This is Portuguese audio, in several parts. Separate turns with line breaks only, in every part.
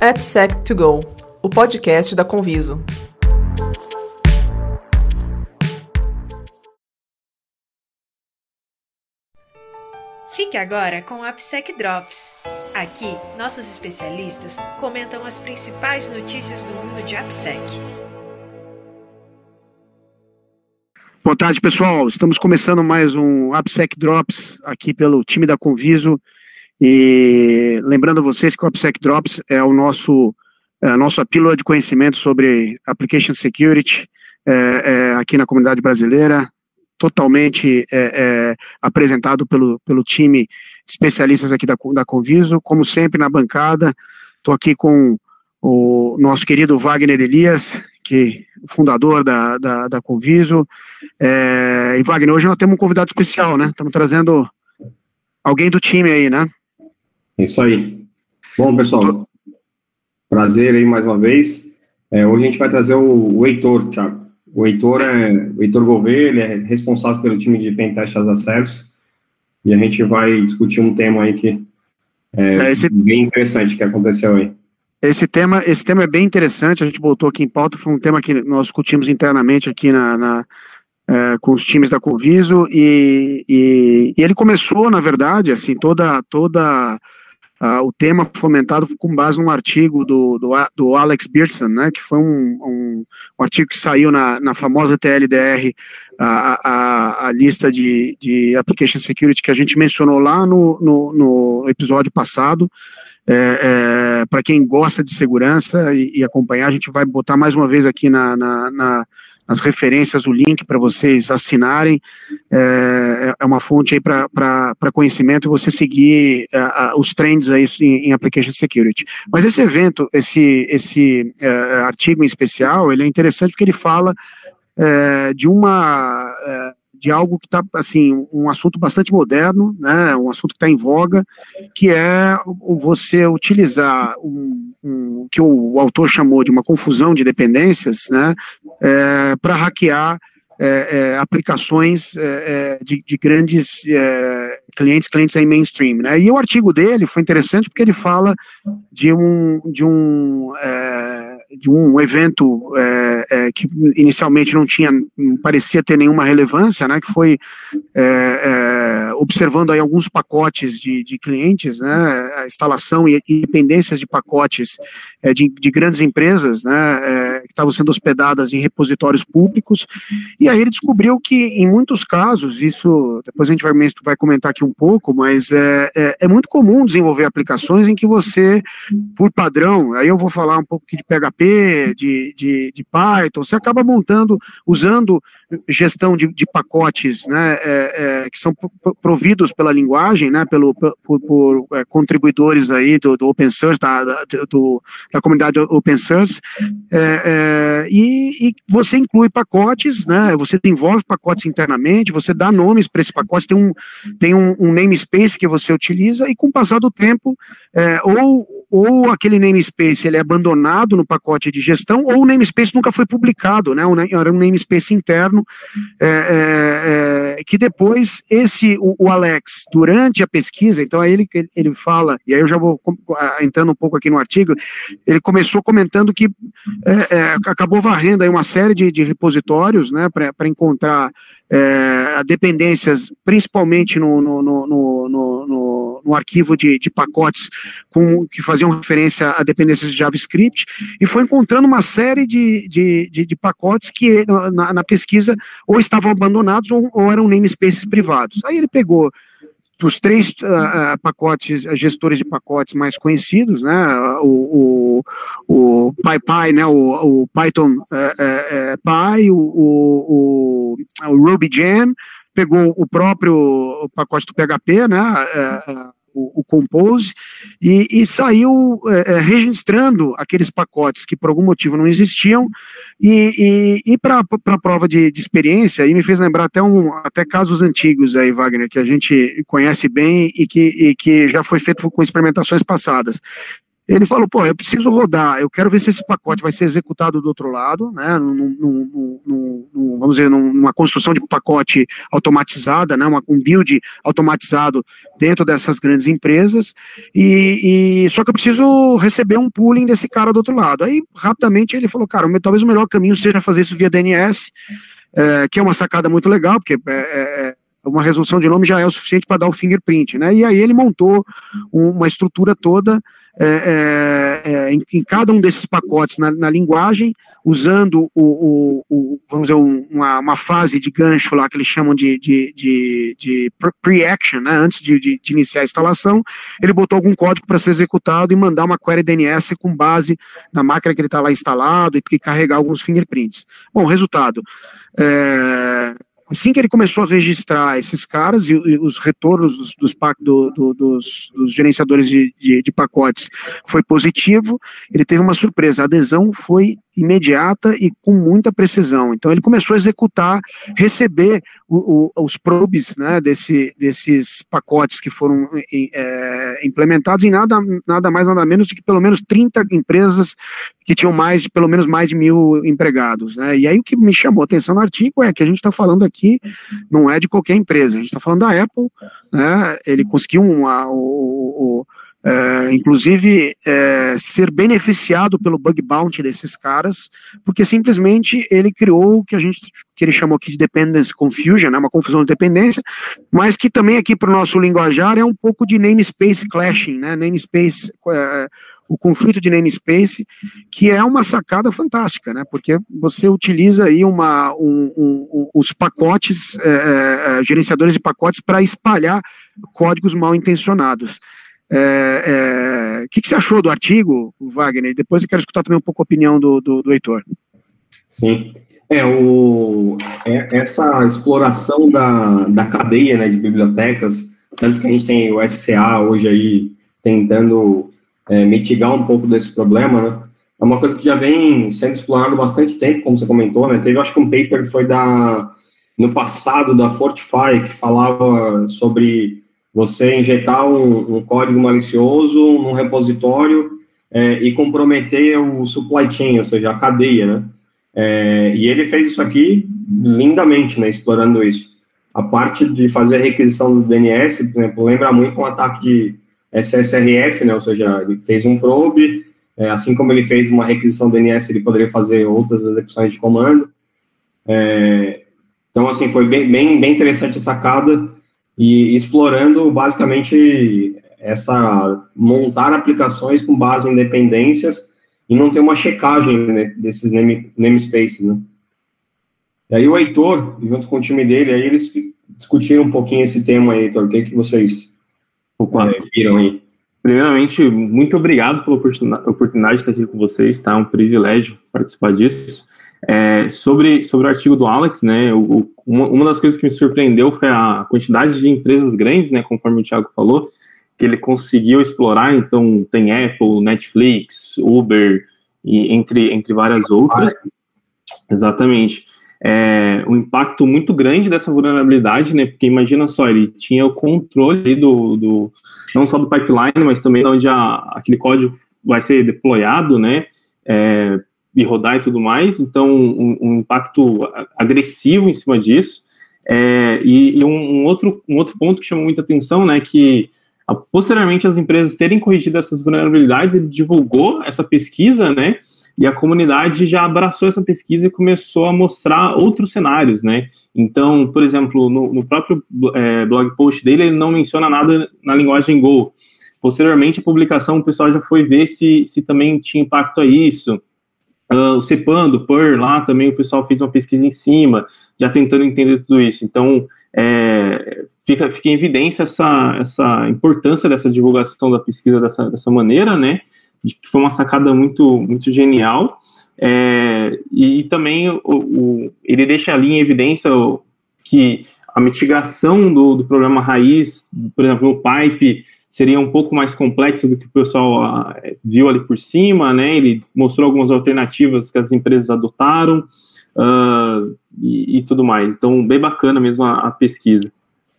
AppSec2Go, o podcast da Conviso.
Fique agora com o AppSec Drops. Aqui, nossos especialistas comentam as principais notícias do mundo de AppSec.
Boa tarde, pessoal. Estamos começando mais um AppSec Drops aqui pelo time da Conviso. E lembrando a vocês que o AppSec Drops é o nosso é a nossa pílula de conhecimento sobre application security é, é, aqui na comunidade brasileira, totalmente é, é, apresentado pelo, pelo time de especialistas aqui da, da Conviso, como sempre na bancada, estou aqui com o nosso querido Wagner Elias, que fundador da, da, da Conviso, é, e Wagner, hoje nós temos um convidado especial, né, estamos trazendo alguém do time aí, né?
É isso aí. Bom, pessoal, prazer aí mais uma vez. É, hoje a gente vai trazer o, o Heitor, Thiago. O Heitor é o Heitor Gouveia, ele é responsável pelo time de Pentest as Acessos, e a gente vai discutir um tema aí que é, é esse, bem interessante que aconteceu aí.
Esse tema, esse tema é bem interessante, a gente botou aqui em pauta, foi um tema que nós discutimos internamente aqui na, na é, com os times da Conviso, e, e, e, ele começou, na verdade, assim, toda, toda Uh, o tema fomentado com base num artigo do, do, do Alex Beerson, né, que foi um, um, um, artigo que saiu na, na famosa TLDR, a, a, a lista de, de Application Security que a gente mencionou lá no, no, no episódio passado. É, é, Para quem gosta de segurança e, e, acompanhar, a gente vai botar mais uma vez aqui na, na, na as referências, o link para vocês assinarem. É, é uma fonte aí para conhecimento e você seguir uh, os trends aí em, em, Application Security. Mas esse evento, esse, esse uh, artigo em especial, ele é interessante porque ele fala uh, de uma de algo que está, assim, um assunto bastante moderno, né, um assunto que está em voga, que é você utilizar um, um que o, autor chamou de uma confusão de dependências, né, é, para hackear é, é, aplicações é, é, de, de, grandes é, clientes, clientes aí mainstream, né? E o artigo dele foi interessante porque ele fala de um de um de um evento é, é, que inicialmente não tinha, não parecia ter nenhuma relevância, né, que foi é, é observando aí alguns pacotes de, de, clientes, né, a instalação e, e dependências de pacotes é, de, de, grandes empresas, né, é, que estavam sendo hospedadas em repositórios públicos, e aí ele descobriu que em muitos casos, isso depois a gente vai, vai comentar aqui um pouco, mas é, é muito comum desenvolver aplicações em que você, por padrão, aí eu vou falar um pouco aqui de PHP, de, de, de Python, você acaba montando, usando gestão de, de pacotes né, é, é, que são providos pela linguagem, né, pelo, por, por é, contribuidores aí do, do open source, da, da, do, da comunidade open source, é, é, e, e, você inclui pacotes, né, você desenvolve pacotes internamente, você dá nomes para esses pacotes, tem um, tem um, um namespace que você utiliza, e com o passar do tempo, é, ou ou aquele namespace ele é abandonado no pacote de gestão, ou o namespace nunca foi publicado, né? Era um namespace interno é, é, é, que depois esse o, o, Alex durante a pesquisa, então aí ele ele fala e aí eu já vou entrando um pouco aqui no artigo, ele começou comentando que é, é, acabou varrendo aí uma série de, de repositórios, né? Para encontrar é, dependências, principalmente no, no, no, no, no arquivo de, de, pacotes com, que faziam referência a dependências de JavaScript, e foi encontrando uma série de, de, de, de pacotes que na, na, pesquisa ou estavam abandonados ou, ou eram namespaces privados. Aí ele pegou os três uh, pacotes, gestores de pacotes mais conhecidos, né, o, o, o PyPy, né, o, o Python uh, uh, Py, o, o, o, Gem, pegou o próprio pacote do PHP, né, o, o Compose, e, e saiu é, é, registrando aqueles pacotes que por algum motivo não existiam, e, e, e para a prova de, de, experiência, e me fez lembrar até, um, até casos antigos aí, Wagner, que a gente conhece bem e que, e que já foi feito com experimentações passadas. Ele falou, pô, eu preciso rodar, eu quero ver se esse pacote vai ser executado do outro lado, né, vamos dizer, numa construção de pacote automatizada, né, uma, um build automatizado dentro dessas grandes empresas, e, e, só que eu preciso receber um pooling desse cara do outro lado. Aí, rapidamente, ele falou, cara, talvez o melhor caminho seja fazer isso via DNS, é, que é uma sacada muito legal, porque é, é uma resolução de nome já é o suficiente para dar o fingerprint, né? E aí ele montou uma estrutura toda é, é, é, em, em, cada um desses pacotes na, na linguagem, usando o, o, o vamos dizer, um, uma, uma, fase de gancho lá que eles chamam de, de, de, de pre-action, né? Antes de, de, de, iniciar a instalação, ele botou algum código para ser executado e mandar uma query DNS com base na máquina que ele está lá instalado e, e carregar alguns fingerprints. Bom, resultado. É, assim que ele começou a registrar esses caras e, e os retornos dos, dos, do, do, dos, dos gerenciadores de, de, de, pacotes foi positivo, ele teve uma surpresa, a adesão foi imediata e com muita precisão. Então ele começou a executar, receber o, o, os probes né, desse, desses pacotes que foram é, implementados em nada, nada mais, nada menos do que pelo menos 30 empresas que tinham mais de, pelo menos mais de mil empregados. Né? E aí o que me chamou a atenção no artigo é que a gente está falando aqui, não é de qualquer empresa, a gente está falando da Apple, né? ele conseguiu uma, o, o é, inclusive é, ser beneficiado pelo bug bounty desses caras, porque simplesmente ele criou o que a gente que ele chamou aqui de dependence confusion, né, uma confusão de dependência, mas que também aqui para o nosso linguajar é um pouco de namespace clashing, né, namespace, é, o conflito de namespace, que é uma sacada fantástica, né, porque você utiliza aí uma, um, um, um, os pacotes, é, é, gerenciadores de pacotes para espalhar códigos mal intencionados. O é, é, que, que, você achou do artigo, Wagner? Depois eu quero escutar também um pouco a opinião do, do, do Heitor.
Sim. É, o, é, essa exploração da, da cadeia né, de bibliotecas, tanto que a gente tem o SCA hoje aí tentando é, mitigar um pouco desse problema, né? É uma coisa que já vem sendo explorado bastante tempo, como você comentou, né? Teve, acho que um paper foi da no passado da Fortify que falava sobre você injetar um, um código malicioso num repositório é, e comprometer o supply chain, ou seja, a cadeia, né? É, e ele fez isso aqui lindamente, né, explorando isso. A parte de fazer a requisição do DNS, por exemplo, lembra muito um ataque de SSRF, né, ou seja, ele fez um probe, é, assim como ele fez uma requisição DNS, ele poderia fazer outras execuções de comando. É, então, assim, foi bem, bem, bem interessante a sacada, e explorando basicamente essa montar aplicações com base em dependências e não ter uma checagem desses name, namespaces, né? E aí o Heitor, junto com o time dele, aí eles discutiram um pouquinho esse tema aí, Heitor, o que, que vocês
Opa. É, viram aí? Primeiramente, muito obrigado pela oportunidade de estar aqui com vocês, tá? É um privilégio participar disso. É, sobre, sobre o artigo do Alex, né, o, uma, uma das coisas que me surpreendeu foi a quantidade de empresas grandes, né, conforme o Thiago falou, que ele conseguiu explorar, então tem Apple, Netflix, Uber, e entre, entre várias outras. Exatamente. É, um impacto muito grande dessa vulnerabilidade, né? Porque imagina só, ele tinha o controle do, do não só do pipeline, mas também de onde a, aquele código vai ser deployado, né? É, e rodar e tudo mais, então um, um impacto agressivo em cima disso. É, e, e um, um, outro, um outro ponto que chamou muita atenção, né, que a, posteriormente as empresas terem corrigido essas vulnerabilidades, ele divulgou essa pesquisa, né, e a comunidade já abraçou essa pesquisa e começou a mostrar outros cenários, né? Então, por exemplo, no, no próprio é, blog post dele, ele não menciona nada na linguagem Go. Posteriormente, a publicação, o pessoal já foi ver se, se também tinha impacto a isso. Uh, o CEPAN, do PER, lá também o pessoal fez uma pesquisa em cima, já tentando entender tudo isso. Então, é, fica, fica em evidência essa, essa importância dessa divulgação da pesquisa dessa, dessa maneira, né? De que foi uma sacada muito, muito genial. É, e, e, também o, o, ele deixa ali em evidência que a mitigação do, do problema raiz, por exemplo, o pipe, seria um pouco mais complexa do que o pessoal uh, viu ali por cima, né? Ele mostrou algumas alternativas que as empresas adotaram uh, e, e, tudo mais. Então, bem bacana mesmo a, a, pesquisa.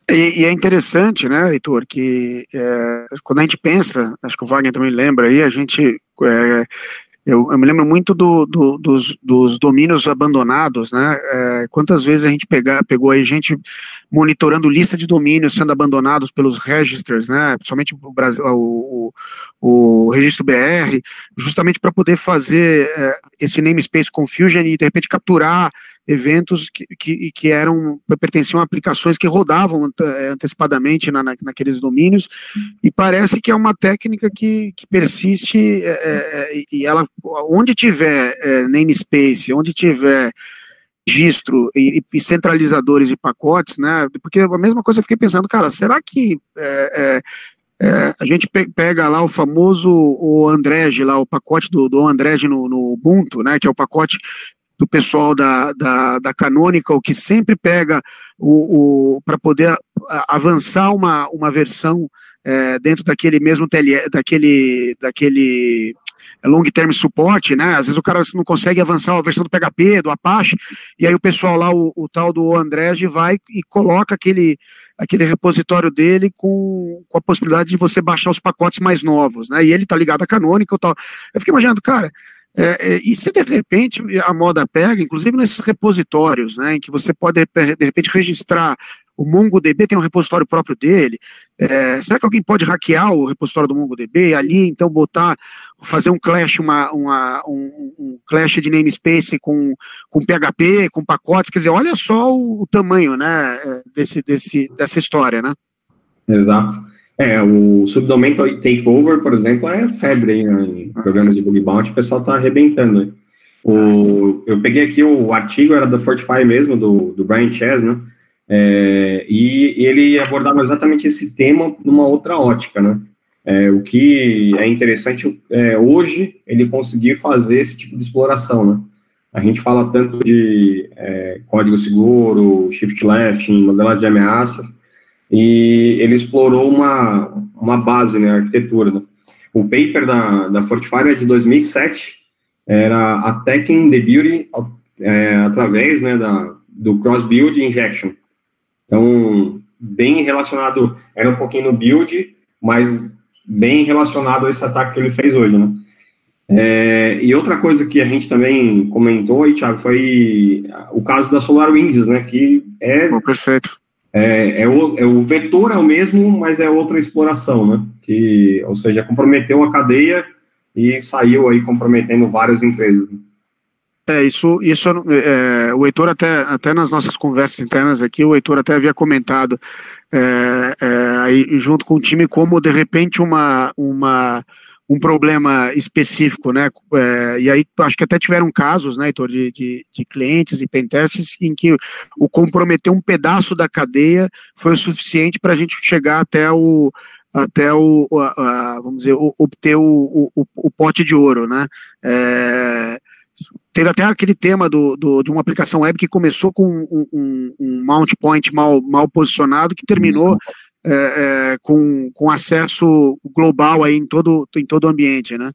E, e, é interessante, né, Heitor, que é, quando a gente pensa, acho que o Wagner também lembra aí, a gente é, eu, eu, me lembro muito do, do, dos, dos, domínios abandonados, né? É, quantas vezes a gente pega, pegou aí gente monitorando lista de domínios sendo abandonados pelos registers, né? Principalmente o, Brasil, o, o, o registro BR, justamente para poder fazer é, esse namespace confusion e de repente capturar eventos que, que, que eram pertenciam a aplicações que rodavam é, antecipadamente na, na, naqueles domínios e parece que é uma técnica que, que persiste é, e ela onde tiver é, namespace, onde tiver registro e, e, centralizadores de pacotes, né? Porque a mesma coisa eu fiquei pensando, cara, será que é, é, a gente pega lá o famoso o Andrej, lá o pacote do, do Andrej no, no Ubuntu, né? Que é o pacote do pessoal da, da, da Canonical, que sempre pega o, o para poder avançar uma, uma versão é, dentro daquele mesmo TL, daquele, daquele long term support, né? Às vezes o cara não consegue avançar a versão do PHP, do Apache, e aí o pessoal lá, o, o tal do Andrej, vai e coloca aquele, aquele repositório dele com, com a possibilidade de você baixar os pacotes mais novos, né? E ele tá ligado a Canonical e tal. Eu fiquei imaginando, cara, é, é, e se de repente a moda pega, inclusive nesses repositórios, né, em que você pode de repente registrar o MongoDB tem um repositório próprio dele. É, será que alguém pode hackear o repositório do MongoDB e ali então botar, fazer um clash, uma, uma um, um, clash de namespace com, com PHP, com pacotes? Quer dizer, olha só o, o tamanho, né, desse, desse, dessa história, né?
Exato. É, o subdomain takeover, por exemplo, é febre aí, né, em programa de bug bounty, o pessoal tá arrebentando. O, eu peguei aqui o artigo, era da Fortify mesmo, do, do Brian Chess, né? É, e ele abordava exatamente esse tema numa outra ótica, né? É, o que é interessante é, hoje ele conseguir fazer esse tipo de exploração, né? A gente fala tanto de é, código seguro, shift left, modelagem de ameaças, e ele explorou uma, uma base, né, arquitetura. Né? O paper da, da Fortify é de 2007, era Attacking the Beauty é, através né, da, do Cross-Build Injection. Então, bem relacionado, era um pouquinho no build, mas bem relacionado a esse ataque que ele fez hoje, né? É, e outra coisa que a gente também comentou aí, Thiago, foi o caso da SolarWinds, né? Que é.
Oh, perfeito.
É, é, o, é, o, vetor é o mesmo, mas é outra exploração, né? Que, ou seja, comprometeu a cadeia e saiu aí comprometendo várias empresas.
É, isso, isso é, o Heitor até, até nas nossas conversas internas aqui, o Heitor até havia comentado é, é, aí, junto com o time como de repente uma, uma, um problema específico, né? É, e aí acho que até tiveram casos, né, Heitor, de, de, de clientes e pentests em que o comprometer um pedaço da cadeia foi o suficiente para a gente chegar até o até o, a, a, vamos dizer, obter o, o, o, pote de ouro, né? É, Teve até aquele tema do, do, de uma aplicação web que começou com um, um, um mount point mal, mal posicionado, que terminou é, é, com, com acesso global aí em todo, em todo o ambiente, né?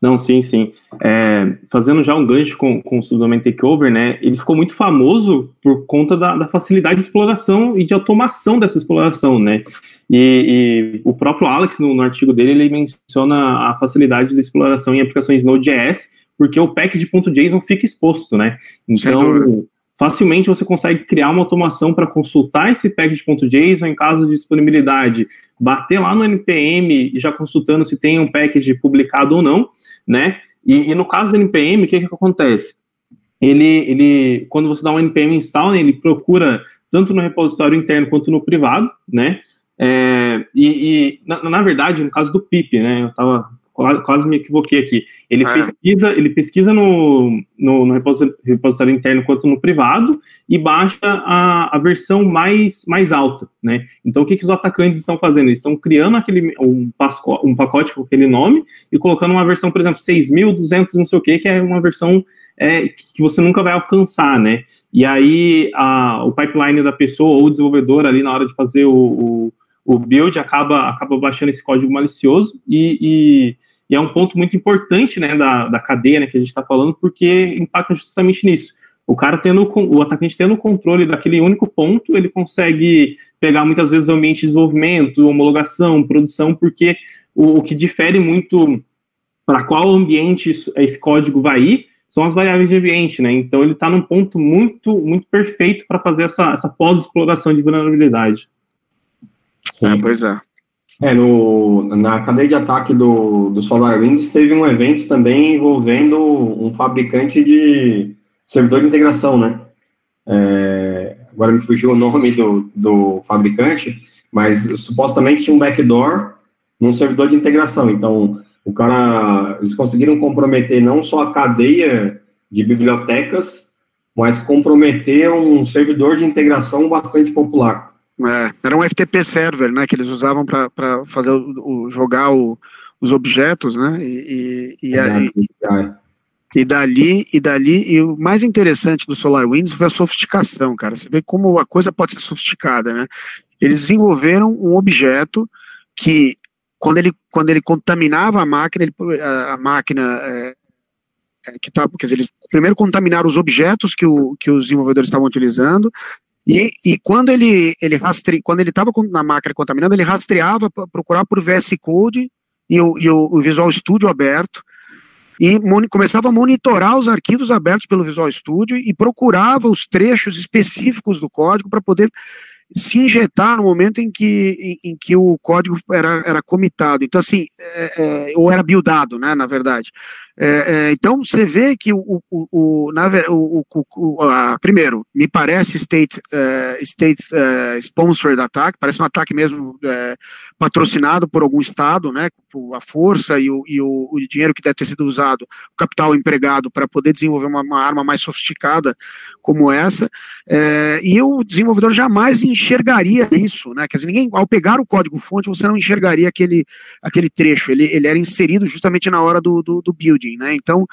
Não, sim, sim. É, fazendo já um gancho com, com o Subdomain Takeover, né, ele ficou muito famoso por conta da, da facilidade de exploração e de automação dessa exploração, né, e, e o próprio Alex, no, no, artigo dele, ele menciona a facilidade de exploração em aplicações Node.js, porque o package.json fica exposto, né? Então, facilmente você consegue criar uma automação para consultar esse package.json em caso de disponibilidade, bater lá no npm já consultando se tem um package publicado ou não, né? E, e no caso do npm, o que, que acontece? Ele, ele, quando você dá um npm install, ele procura tanto no repositório interno quanto no privado, né? É, e, e na, na, verdade, no caso do pip, né? Eu estava quase me equivoquei aqui. Ele é. pesquisa, ele pesquisa no, no, no repositório, repositório, interno quanto no privado e baixa a, a versão mais, mais alta, né? Então, o que, que os atacantes estão fazendo? Eles estão criando aquele, um, pasco, um pacote com aquele nome e colocando uma versão, por exemplo, 6.200 não sei o que, que é uma versão é, que você nunca vai alcançar, né? E aí, a, o pipeline da pessoa ou o desenvolvedor ali na hora de fazer o, o o build acaba, acaba baixando esse código malicioso e, e, e é um ponto muito importante né, da, da cadeia né, que a gente está falando, porque impacta justamente nisso. O cara tendo, o atacante tendo o controle daquele único ponto, ele consegue pegar muitas vezes o ambiente de desenvolvimento, homologação, produção, porque o, o que difere muito para qual ambiente esse código vai ir são as variáveis de ambiente, né? Então ele está num ponto muito, muito perfeito para fazer essa, essa pós-exploração de vulnerabilidade.
Sim. É, pois é.
É, no, na cadeia de ataque do, do SolarWinds teve um evento também envolvendo um fabricante de servidor de integração, né? É, agora me fugiu o nome do, do fabricante, mas supostamente tinha um backdoor num servidor de integração. Então, o cara, eles conseguiram comprometer não só a cadeia de bibliotecas, mas comprometer um servidor de integração bastante popular.
É, era um FTP server, né, que eles usavam para fazer o, o jogar o, os objetos, né, e, e, e, é, e, dali, e dali, e o mais interessante do SolarWinds foi a sofisticação, cara, você vê como a coisa pode ser sofisticada, né, eles desenvolveram um objeto que quando ele, quando ele contaminava a máquina, ele, a, a, máquina é, é que tá, quer dizer, ele primeiro contaminaram os objetos que, o, que os desenvolvedores estavam utilizando, e, e quando ele, ele rastre, quando ele estava na máquina contaminando, ele rastreava para procurar por VS Code e o, e o, Visual Studio aberto, e começava a monitorar os arquivos abertos pelo Visual Studio e procurava os trechos específicos do código para poder se injetar no momento em que, em, em, que o código era, era comitado. Então, assim, é, é, ou era buildado, né, na verdade. É, é, então, você vê que o, o, o, na, o, o a, primeiro, me parece state, uh, state uh, sponsored attack, parece um ataque mesmo uh, patrocinado por algum estado, né, a força e, o, e o, dinheiro que deve ter sido usado, o capital empregado para poder desenvolver uma, uma, arma mais sofisticada como essa, e o desenvolvedor jamais enxergaria isso, né, quer dizer, ninguém, ao pegar o código-fonte, você não enxergaria aquele, aquele trecho, ele, ele era inserido justamente na hora do, do, do building, né? Então,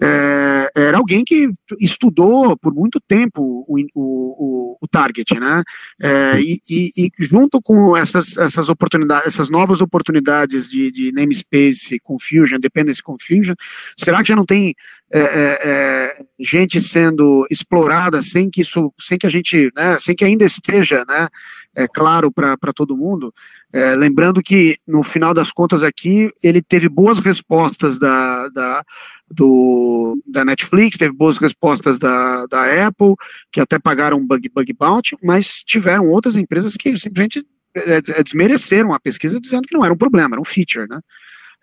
é, era alguém que estudou por muito tempo o, o, o target, né? É, e, e, e, junto com essas, essas oportunidades, essas novas oportunidades de, de namespace confusion, dependency confusion, será que já não tem é, é, é gente sendo explorada sem que isso, sem que a gente, né, sem que ainda esteja, né, é claro para todo mundo? É, lembrando que, no final das contas, aqui, ele teve boas respostas da, da, do, da Netflix, teve boas respostas da, da Apple, que até pagaram um bug, bug bounty, mas tiveram outras empresas que simplesmente é, é, desmereceram a pesquisa dizendo que não era um problema, era um feature, né?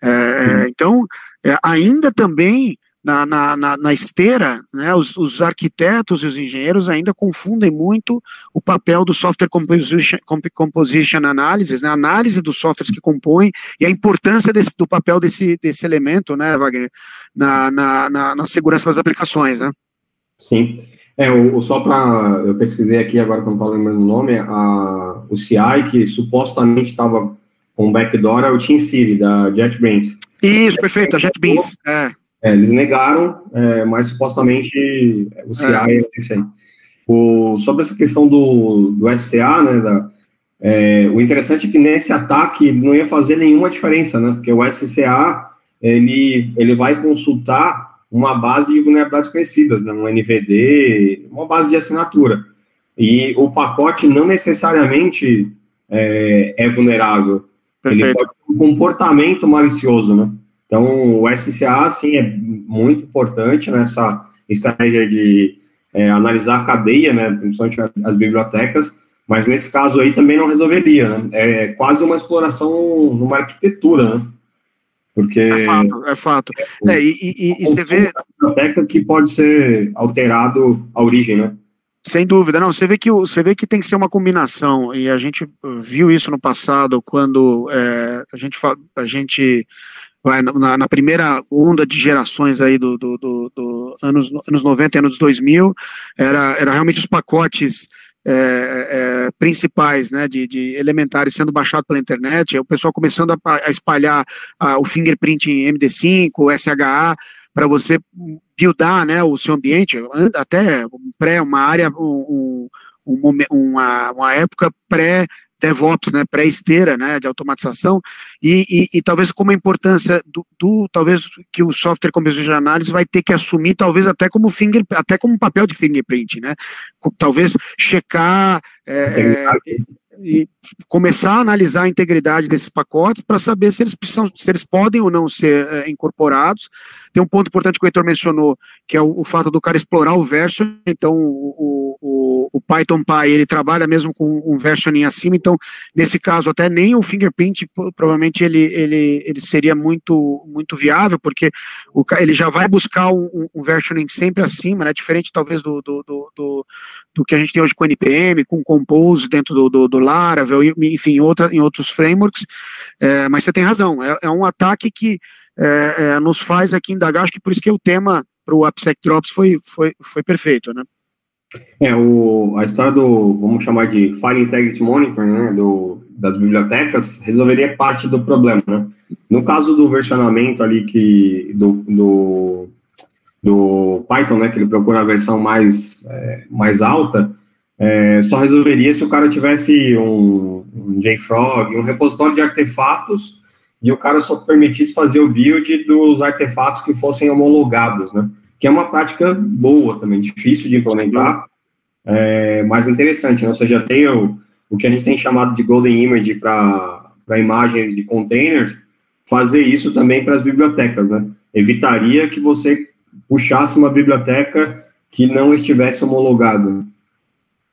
É, Então, é, ainda também na, na, na, na esteira, né, os, os, arquitetos e os engenheiros ainda confundem muito o papel do software composition, composition analysis, né, análise dos softwares que compõem e a importância desse, do papel desse, desse elemento, né, Wagner, na, na, na, na segurança das aplicações, né?
Sim. É, o, o só para eu pesquisei aqui agora que eu não estou lembrando o nome, a, o CI que supostamente estava com backdoor é o Team City da JetBrains.
Isso, perfeito, a JetBrains. É.
É, eles negaram, é, mas supostamente o CA é, é isso aí. O, sobre essa questão do, do SCA, né, da, é, o interessante é que nesse ataque não ia fazer nenhuma diferença, né, porque o SCA, ele, ele vai consultar uma base de vulnerabilidades conhecidas, né, um NVD, uma base de assinatura, e o pacote não necessariamente é, é vulnerável, Perfeito. ele pode ter um comportamento malicioso, né, então, o SCA, sim, é muito importante nessa estratégia de é, analisar a cadeia, né, principalmente as bibliotecas, mas nesse caso aí também não resolveria, né? É quase uma exploração numa arquitetura, né? Porque... É
fato, é fato. É, é e, e, e você vê...
biblioteca que pode ser alterado a origem, né?
Sem dúvida, não. Você vê que você vê que tem que ser uma combinação e a gente viu isso no passado quando é, a gente a gente vai, na, na, primeira onda de gerações aí do, do, do, do, anos, anos 90 e anos 2000, era, era realmente os pacotes é, é, principais, né, de, de, elementares sendo baixado pela internet, o pessoal começando a, a espalhar a, o fingerprint em MD5, o SHA, para você buildar, né, o seu ambiente, até pré, uma área, um, um, uma, uma época pré DevOps, né, pré-esteira, né, de automatização, e, e, e, talvez como a importância do, do, talvez que o software composition de análise vai ter que assumir, talvez até como finger, até como papel de fingerprint, né, talvez checar, é, é, e começar a analisar a integridade desses pacotes para saber se eles precisam, se eles podem ou não ser é, incorporados. Tem um ponto importante que o Heitor mencionou, que é o, o fato do cara explorar o version, então o, o, o, Python Py, ele trabalha mesmo com um versioning acima, então nesse caso até nem o fingerprint provavelmente ele, ele, ele seria muito, muito viável, porque o, ele já vai buscar um, um versioning sempre acima, né, diferente talvez do, do, do, do do que a gente tem hoje com NPM, com Compose dentro do, do, do Laravel, enfim, em, outra, em outros frameworks, é, mas você tem razão, é, é um ataque que é, é, nos faz aqui indagar, acho que por isso que o tema para o AppSec Drops foi, foi, foi perfeito, né?
É, o, a história do, vamos chamar de File Integrity Monitoring, né, do, das bibliotecas, resolveria parte do problema, né? No caso do versionamento ali que, do, do do Python, né, que ele procura a versão mais, é, mais alta, é, só resolveria se o cara tivesse um, um JFrog, um repositório de artefatos, e o cara só permitisse fazer o build dos artefatos que fossem homologados, né? Que é uma prática boa também, difícil de implementar, é, mas interessante, né? Ou seja, tem o, o que a gente tem chamado de Golden Image para imagens de containers, fazer isso também para as bibliotecas, né? Evitaria que você puxasse uma biblioteca que não estivesse homologada.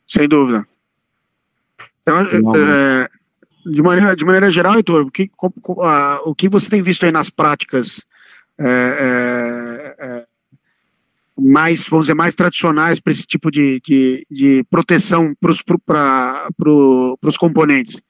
Sem dúvida. Então, é, de, maneira, de maneira geral, Heitor, o que, o que você tem visto aí nas práticas é, é, é mais, vamos dizer, mais tradicionais para esse tipo de, de, de proteção para pro, os componentes?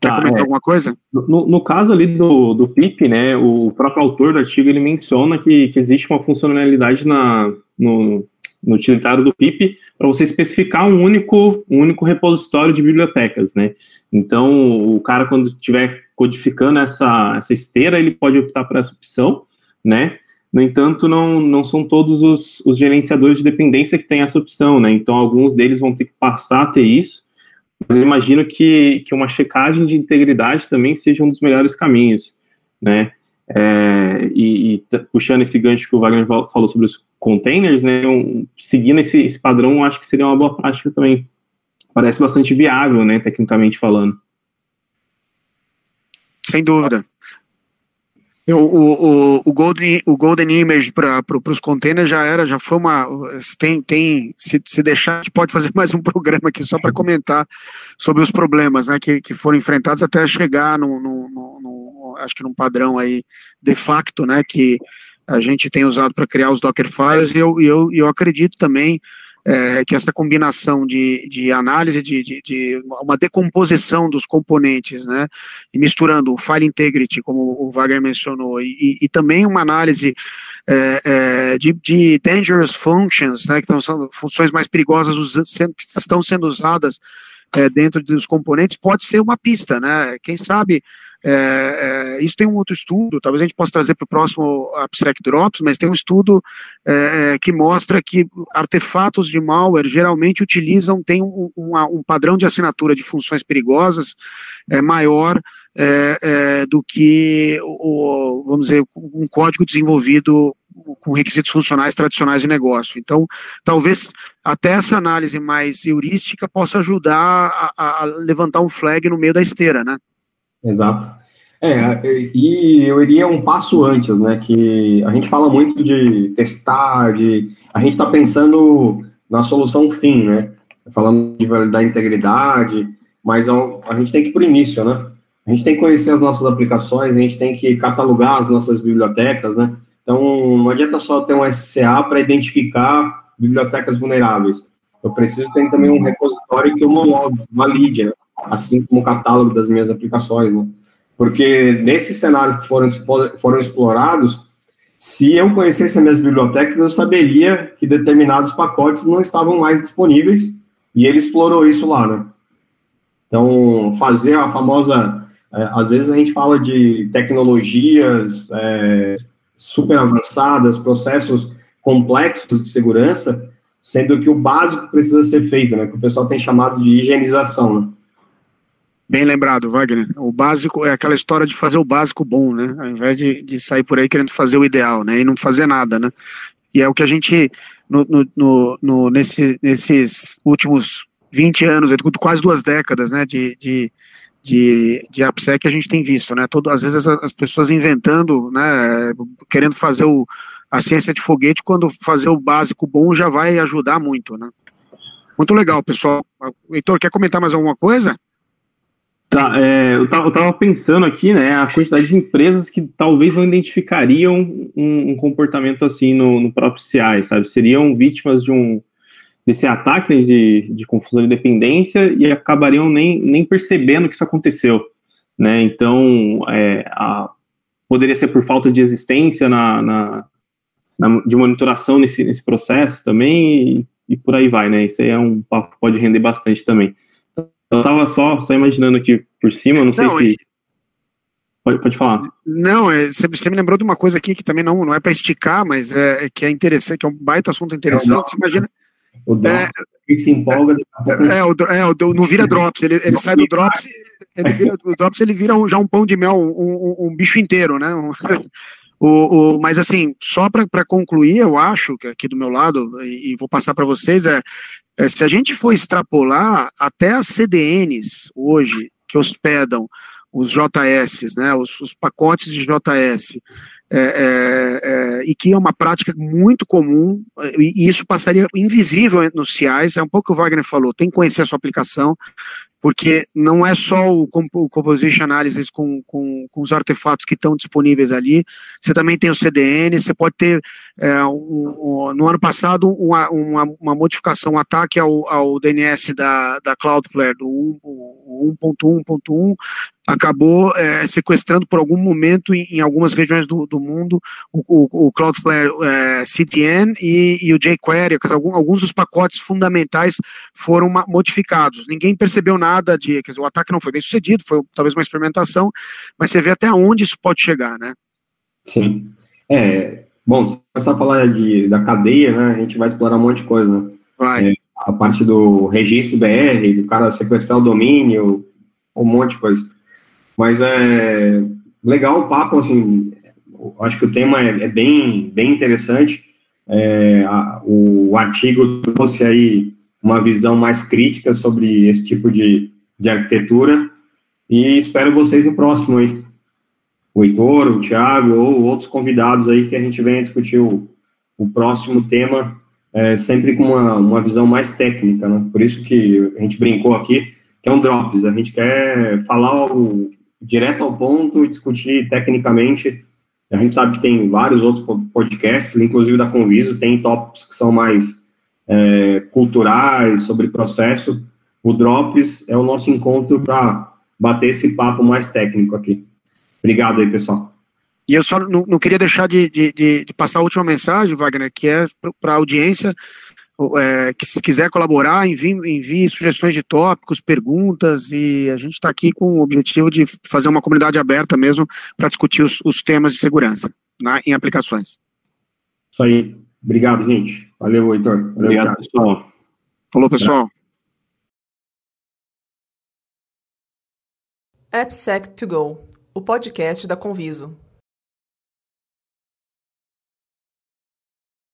Quer tá, comentar é. alguma coisa?
No, no, caso ali do, do PIP, né, o próprio autor do artigo ele menciona que, que existe uma funcionalidade na, no, no utilitário do PIP para você especificar um único, um único repositório de bibliotecas, né? Então, o cara, quando estiver codificando essa, essa esteira, ele pode optar por essa opção, né? No entanto, não, não são todos os, os gerenciadores de dependência que têm essa opção, né? Então, alguns deles vão ter que passar a ter isso, mas eu imagino que, que uma checagem de integridade também seja um dos melhores caminhos, né? É, e, e, puxando esse gancho que o Wagner falou sobre os containers, né? Um, seguindo esse, esse padrão, acho que seria uma boa prática também. Parece bastante viável, né? Tecnicamente falando.
Sem dúvida. O, o, o, Golden, o Golden Image para os containers já era, já foi uma. Tem, tem se, se deixar, a gente pode fazer mais um programa aqui só para comentar sobre os problemas né, que, que foram enfrentados até chegar no, no, no, no, acho que num padrão aí de facto, né, que a gente tem usado para criar os Docker files e eu, eu, eu acredito também é, que essa combinação de, de análise, de, de, de, uma decomposição dos componentes, né, e misturando o file integrity, como o Wagner mencionou, e, e também uma análise é, é, de, de dangerous functions, né, que são funções mais perigosas que estão sendo usadas é, dentro dos componentes, pode ser uma pista, né, quem sabe é, é, isso tem um outro estudo, talvez a gente possa trazer para o próximo AppSec Drops, mas tem um estudo é, é, que mostra que artefatos de malware geralmente utilizam, tem um, um padrão de assinatura de funções perigosas é, maior é, do que, o, vamos dizer, um código desenvolvido com requisitos funcionais tradicionais de negócio. Então, talvez até essa análise mais heurística possa ajudar a, a levantar um flag no meio da esteira, né?
Exato. É, e eu iria um passo antes, né? Que a gente fala muito de testar, de a gente está pensando na solução fim, né? Falando de validar integridade, mas a, a gente tem que ir para o início, né? A gente tem que conhecer as nossas aplicações, a gente tem que catalogar as nossas bibliotecas, né? Então, não adianta só ter um SCA para identificar bibliotecas vulneráveis. Eu preciso ter também um repositório que homologue, valide, né? Assim como o catálogo das minhas aplicações, né? Porque nesses cenários que foram, foram explorados, se eu conhecesse as minhas bibliotecas, eu saberia que determinados pacotes não estavam mais disponíveis e ele explorou isso lá, né? Então, fazer a famosa. É, às vezes a gente fala de tecnologias é, super avançadas, processos complexos de segurança, sendo que o básico precisa ser feito, né? Que o pessoal tem chamado de higienização, né?
Bem lembrado, Wagner. O básico é aquela história de fazer o básico bom, né? Ao invés de, de sair por aí querendo fazer o ideal, né? E não fazer nada, né? E é o que a gente, no, no, no, no nesse, nesses últimos 20 anos, quase duas décadas, né, de, de, de, de AppSec a gente tem visto, né, todo, às vezes as, as pessoas inventando, né, querendo fazer o, a ciência de foguete, quando fazer o básico bom já vai ajudar muito, né. Muito legal, pessoal. Heitor, quer comentar mais alguma coisa?
Tá, é, eu, tava, eu tava pensando aqui, né, a quantidade de empresas que talvez não identificariam um, um comportamento assim no, no, próprio CI, sabe? Seriam vítimas de um desse ataque né, de, de confusão de dependência e acabariam nem, nem percebendo que isso aconteceu, né? Então, é, a, poderia ser por falta de existência na, na, na, de monitoração nesse, nesse processo também e, e por aí vai, né? Isso aí é um papo que pode render bastante também. Eu tava só, só imaginando aqui por cima, não sei não, se. Pode, pode falar.
Não, é, você, você, me lembrou de uma coisa aqui que também não, não é para esticar, mas é, é, que é interessante, que é um baita assunto interessante. É você imagina.
O drops, é, se empolga.
É, o, é, o, não vira drops, ele, ele sai do drops, ele vira, o drops ele vira um, já um pão de mel, um, um, um bicho inteiro, né? O, o, mas assim, só para concluir, eu acho que aqui do meu lado, e, e vou passar para vocês, é, é, se a gente for extrapolar até as CDNs hoje que hospedam os JS, né, os, os pacotes de JS, é, é, é, e que é uma prática muito comum, e, isso passaria invisível nos CIs, é um pouco o que o Wagner falou, tem que conhecer a sua aplicação, porque não é só o, o Composition Analysis com, com, com, os artefatos que estão disponíveis ali, você também tem o CDN, você pode ter, é, um, um, no ano passado, uma, uma, uma, modificação, um ataque ao, ao DNS da, da Cloudflare, do 1.1.1, acabou é, sequestrando por algum momento em, em algumas regiões do, do mundo o, o, o Cloudflare é, CDN e, e, o jQuery, alguns, alguns dos pacotes fundamentais foram modificados. Ninguém percebeu nada de, quer dizer, o ataque não foi bem sucedido, foi talvez uma experimentação, mas você vê até onde isso pode chegar, né?
Sim. É, bom, se começar a falar de, da cadeia, né, a gente vai explorar um monte de coisa, né?
Vai. É,
a parte do registro BR, do cara sequestrar o domínio, um monte de coisa. Mas é legal o papo, assim, acho que o tema é, é bem, bem interessante. É, a, o artigo trouxe aí uma visão mais crítica sobre esse tipo de, de arquitetura e espero vocês no próximo aí. O Heitor, o Thiago ou outros convidados aí que a gente venha discutir o, o próximo tema, é, sempre com uma, uma visão mais técnica, né? Por isso que a gente brincou aqui, que é um Drops, a gente quer falar o, direto ao ponto e discutir tecnicamente. A gente sabe que tem vários outros podcasts, inclusive da Conviso, tem tópicos que são mais é, culturais, sobre processo. O Drops é o nosso encontro para bater esse papo mais técnico aqui. Obrigado aí, pessoal.
E eu só não, não queria deixar de, de, de, passar a última mensagem, Wagner, que é para a audiência é, que se quiser colaborar, envie, envie sugestões de tópicos, perguntas, e a gente está aqui com o objetivo de fazer uma comunidade aberta mesmo para discutir os, os, temas de segurança na, em aplicações.
Isso aí. Obrigado, gente. Valeu, Heitor. Valeu,
Obrigado, Thiago. pessoal.
Falou, pessoal.
AppSec to Go, o podcast da Conviso.